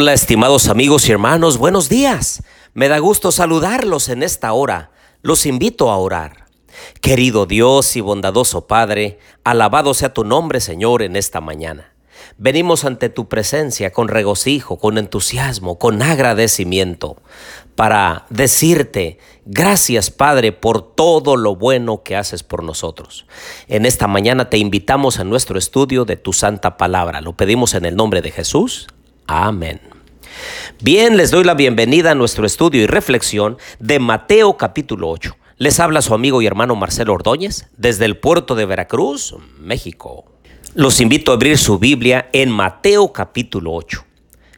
Hola estimados amigos y hermanos, buenos días. Me da gusto saludarlos en esta hora. Los invito a orar. Querido Dios y bondadoso Padre, alabado sea tu nombre Señor en esta mañana. Venimos ante tu presencia con regocijo, con entusiasmo, con agradecimiento, para decirte gracias Padre por todo lo bueno que haces por nosotros. En esta mañana te invitamos a nuestro estudio de tu santa palabra. Lo pedimos en el nombre de Jesús. Amén. Bien, les doy la bienvenida a nuestro estudio y reflexión de Mateo capítulo 8. Les habla su amigo y hermano Marcelo Ordóñez desde el puerto de Veracruz, México. Los invito a abrir su Biblia en Mateo capítulo 8.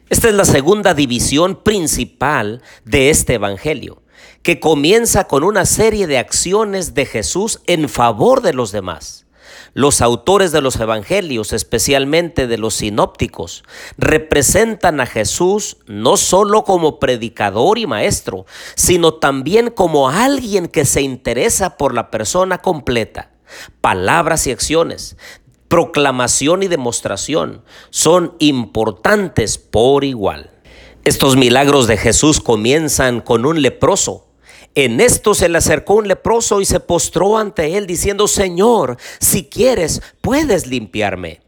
Esta es la segunda división principal de este Evangelio, que comienza con una serie de acciones de Jesús en favor de los demás. Los autores de los evangelios, especialmente de los sinópticos, representan a Jesús no solo como predicador y maestro, sino también como alguien que se interesa por la persona completa. Palabras y acciones, proclamación y demostración son importantes por igual. Estos milagros de Jesús comienzan con un leproso en esto se le acercó un leproso y se postró ante él diciendo, Señor, si quieres, puedes limpiarme.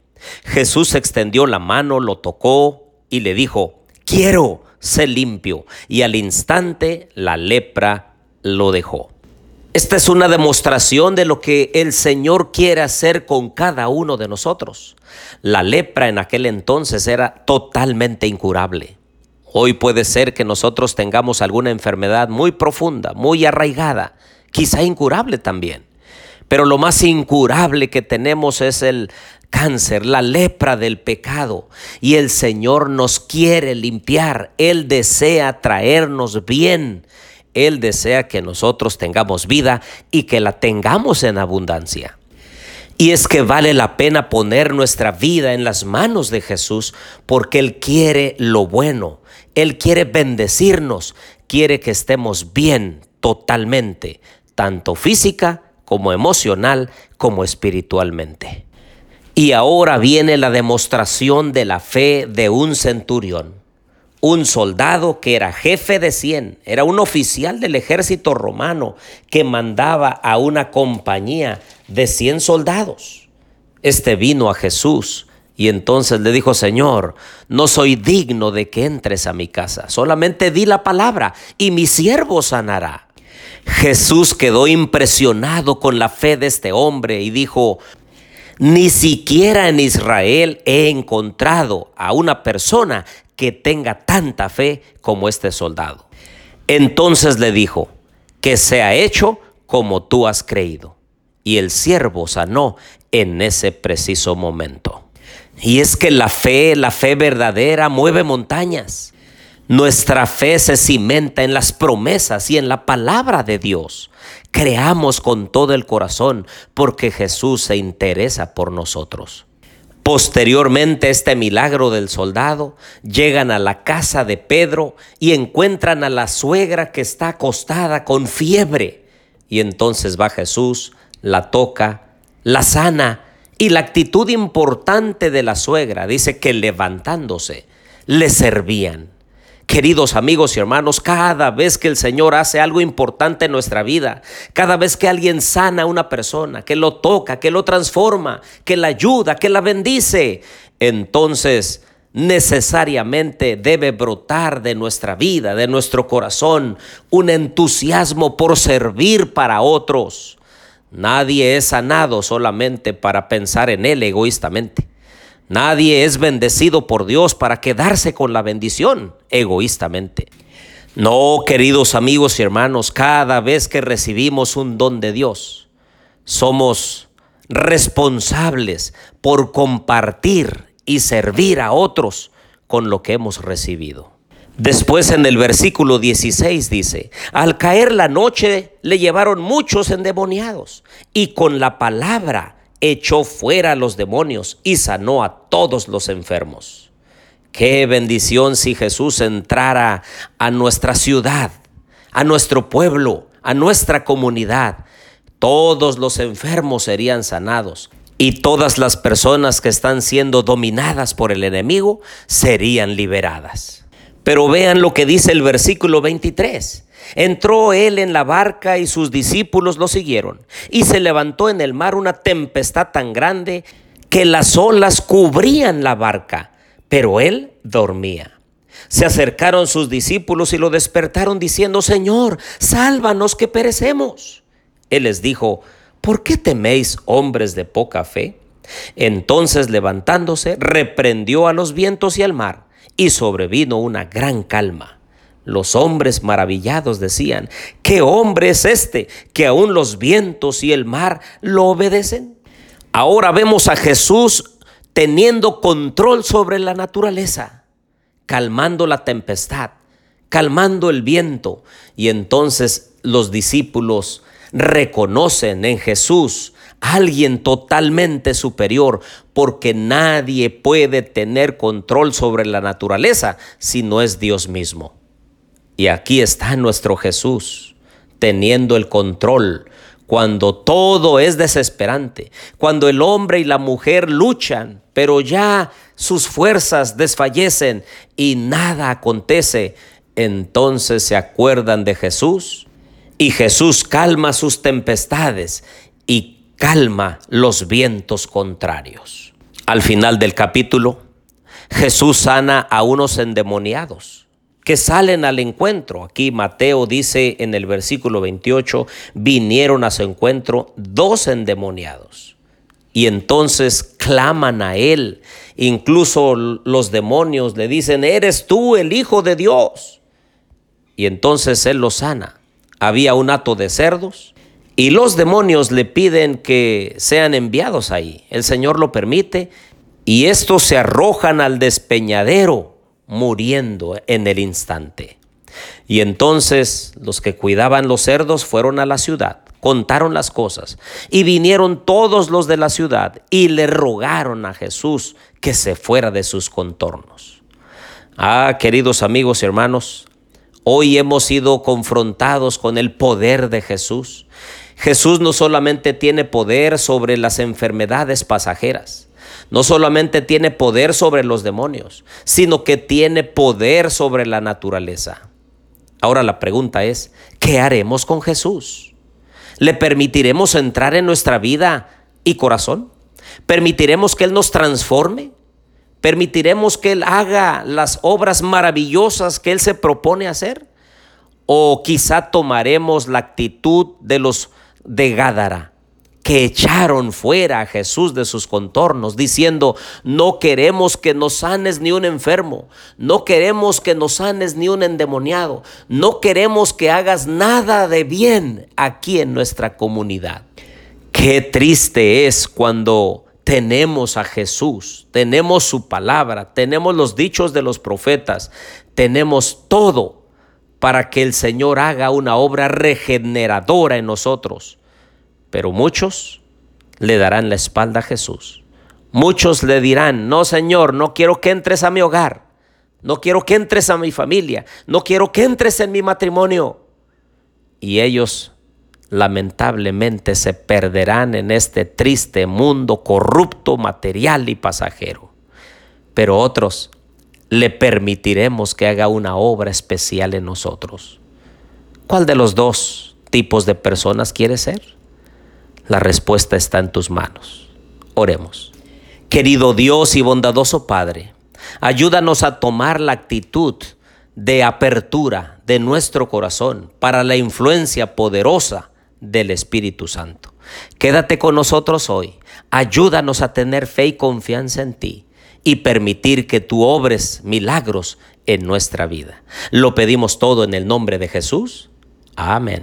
Jesús extendió la mano, lo tocó y le dijo, quiero, ser limpio. Y al instante la lepra lo dejó. Esta es una demostración de lo que el Señor quiere hacer con cada uno de nosotros. La lepra en aquel entonces era totalmente incurable. Hoy puede ser que nosotros tengamos alguna enfermedad muy profunda, muy arraigada, quizá incurable también. Pero lo más incurable que tenemos es el cáncer, la lepra del pecado. Y el Señor nos quiere limpiar. Él desea traernos bien. Él desea que nosotros tengamos vida y que la tengamos en abundancia. Y es que vale la pena poner nuestra vida en las manos de Jesús porque Él quiere lo bueno. Él quiere bendecirnos, quiere que estemos bien totalmente, tanto física como emocional como espiritualmente. Y ahora viene la demostración de la fe de un centurión, un soldado que era jefe de cien, era un oficial del ejército romano que mandaba a una compañía de cien soldados. Este vino a Jesús y entonces le dijo, Señor, no soy digno de que entres a mi casa, solamente di la palabra y mi siervo sanará. Jesús quedó impresionado con la fe de este hombre y dijo, ni siquiera en Israel he encontrado a una persona que tenga tanta fe como este soldado. Entonces le dijo, que sea hecho como tú has creído. Y el siervo sanó en ese preciso momento. Y es que la fe, la fe verdadera, mueve montañas. Nuestra fe se cimenta en las promesas y en la palabra de Dios. Creamos con todo el corazón porque Jesús se interesa por nosotros. Posteriormente este milagro del soldado, llegan a la casa de Pedro y encuentran a la suegra que está acostada con fiebre. Y entonces va Jesús, la toca, la sana y la actitud importante de la suegra dice que levantándose le servían. Queridos amigos y hermanos, cada vez que el Señor hace algo importante en nuestra vida, cada vez que alguien sana a una persona, que lo toca, que lo transforma, que la ayuda, que la bendice, entonces necesariamente debe brotar de nuestra vida, de nuestro corazón, un entusiasmo por servir para otros. Nadie es sanado solamente para pensar en Él egoístamente. Nadie es bendecido por Dios para quedarse con la bendición egoístamente. No, queridos amigos y hermanos, cada vez que recibimos un don de Dios, somos responsables por compartir y servir a otros con lo que hemos recibido. Después en el versículo 16 dice, al caer la noche le llevaron muchos endemoniados y con la palabra echó fuera a los demonios y sanó a todos los enfermos. Qué bendición si Jesús entrara a nuestra ciudad, a nuestro pueblo, a nuestra comunidad. Todos los enfermos serían sanados y todas las personas que están siendo dominadas por el enemigo serían liberadas. Pero vean lo que dice el versículo 23. Entró él en la barca y sus discípulos lo siguieron. Y se levantó en el mar una tempestad tan grande que las olas cubrían la barca, pero él dormía. Se acercaron sus discípulos y lo despertaron diciendo, Señor, sálvanos que perecemos. Él les dijo, ¿por qué teméis hombres de poca fe? Entonces levantándose, reprendió a los vientos y al mar, y sobrevino una gran calma. Los hombres maravillados decían, ¿qué hombre es este que aún los vientos y el mar lo obedecen? Ahora vemos a Jesús teniendo control sobre la naturaleza, calmando la tempestad, calmando el viento, y entonces los discípulos reconocen en Jesús alguien totalmente superior, porque nadie puede tener control sobre la naturaleza si no es Dios mismo. Y aquí está nuestro Jesús, teniendo el control cuando todo es desesperante, cuando el hombre y la mujer luchan, pero ya sus fuerzas desfallecen y nada acontece, entonces se acuerdan de Jesús y Jesús calma sus tempestades y calma los vientos contrarios. Al final del capítulo, Jesús sana a unos endemoniados que salen al encuentro. Aquí Mateo dice en el versículo 28, vinieron a su encuentro dos endemoniados. Y entonces claman a él. Incluso los demonios le dicen, eres tú el Hijo de Dios. Y entonces él los sana. Había un hato de cerdos y los demonios le piden que sean enviados ahí. El Señor lo permite y estos se arrojan al despeñadero muriendo en el instante. Y entonces los que cuidaban los cerdos fueron a la ciudad, contaron las cosas, y vinieron todos los de la ciudad y le rogaron a Jesús que se fuera de sus contornos. Ah, queridos amigos y hermanos, hoy hemos sido confrontados con el poder de Jesús. Jesús no solamente tiene poder sobre las enfermedades pasajeras, no solamente tiene poder sobre los demonios, sino que tiene poder sobre la naturaleza. Ahora la pregunta es, ¿qué haremos con Jesús? ¿Le permitiremos entrar en nuestra vida y corazón? ¿Permitiremos que Él nos transforme? ¿Permitiremos que Él haga las obras maravillosas que Él se propone hacer? ¿O quizá tomaremos la actitud de los de Gádara? que echaron fuera a Jesús de sus contornos, diciendo, no queremos que nos sanes ni un enfermo, no queremos que nos sanes ni un endemoniado, no queremos que hagas nada de bien aquí en nuestra comunidad. Qué triste es cuando tenemos a Jesús, tenemos su palabra, tenemos los dichos de los profetas, tenemos todo para que el Señor haga una obra regeneradora en nosotros pero muchos le darán la espalda a Jesús. Muchos le dirán, no Señor, no quiero que entres a mi hogar, no quiero que entres a mi familia, no quiero que entres en mi matrimonio. Y ellos lamentablemente se perderán en este triste mundo corrupto, material y pasajero. Pero otros le permitiremos que haga una obra especial en nosotros. ¿Cuál de los dos tipos de personas quiere ser? La respuesta está en tus manos. Oremos. Querido Dios y bondadoso Padre, ayúdanos a tomar la actitud de apertura de nuestro corazón para la influencia poderosa del Espíritu Santo. Quédate con nosotros hoy. Ayúdanos a tener fe y confianza en ti y permitir que tú obres milagros en nuestra vida. Lo pedimos todo en el nombre de Jesús. Amén.